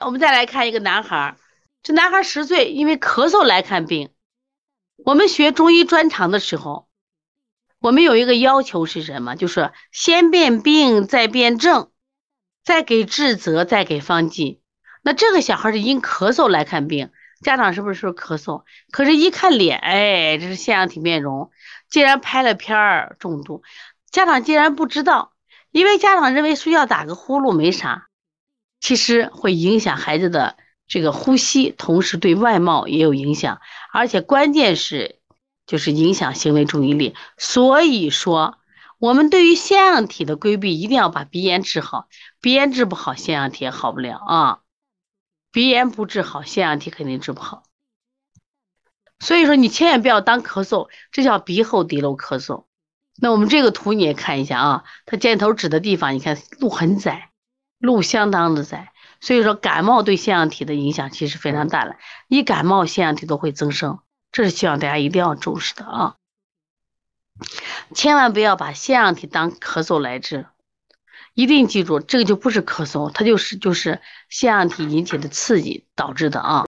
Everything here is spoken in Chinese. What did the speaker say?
我们再来看一个男孩，这男孩十岁，因为咳嗽来看病。我们学中医专长的时候，我们有一个要求是什么？就是先辨病，再辨证，再给治则，再给方剂。那这个小孩是因咳嗽来看病，家长是不是说咳嗽？可是，一看脸，哎，这是腺样体面容，竟然拍了片儿重度。家长竟然不知道，因为家长认为睡觉打个呼噜没啥。其实会影响孩子的这个呼吸，同时对外貌也有影响，而且关键是就是影响行为注意力。所以说，我们对于腺样体的规避，一定要把鼻炎治好。鼻炎治不好，腺样体也好不了啊。鼻炎不治好，腺样体肯定治不好。所以说，你千万不要当咳嗽，这叫鼻后滴漏咳嗽。那我们这个图你也看一下啊，它箭头指的地方，你看路很窄。路相当的窄，所以说感冒对腺样体的影响其实非常大了。一感冒，腺样体都会增生，这是希望大家一定要重视的啊！千万不要把腺样体当咳嗽来治，一定记住，这个就不是咳嗽，它就是就是腺样体引起的刺激导致的啊。